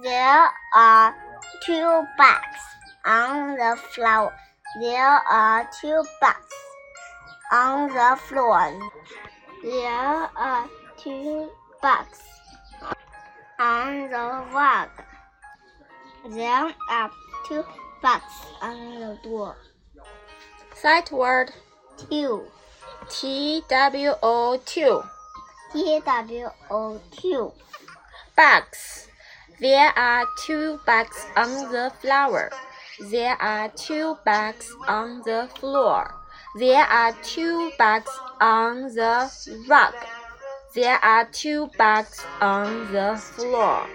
There are two bugs on the floor. There are two bugs on the floor. There are two bugs on the rug. There are two bugs on the door. Sight word Two. T W O two. T W O two. Bugs. There are two bugs on the flower. There are two bugs on the floor. There are two bugs on the rug. There are two bugs on the floor.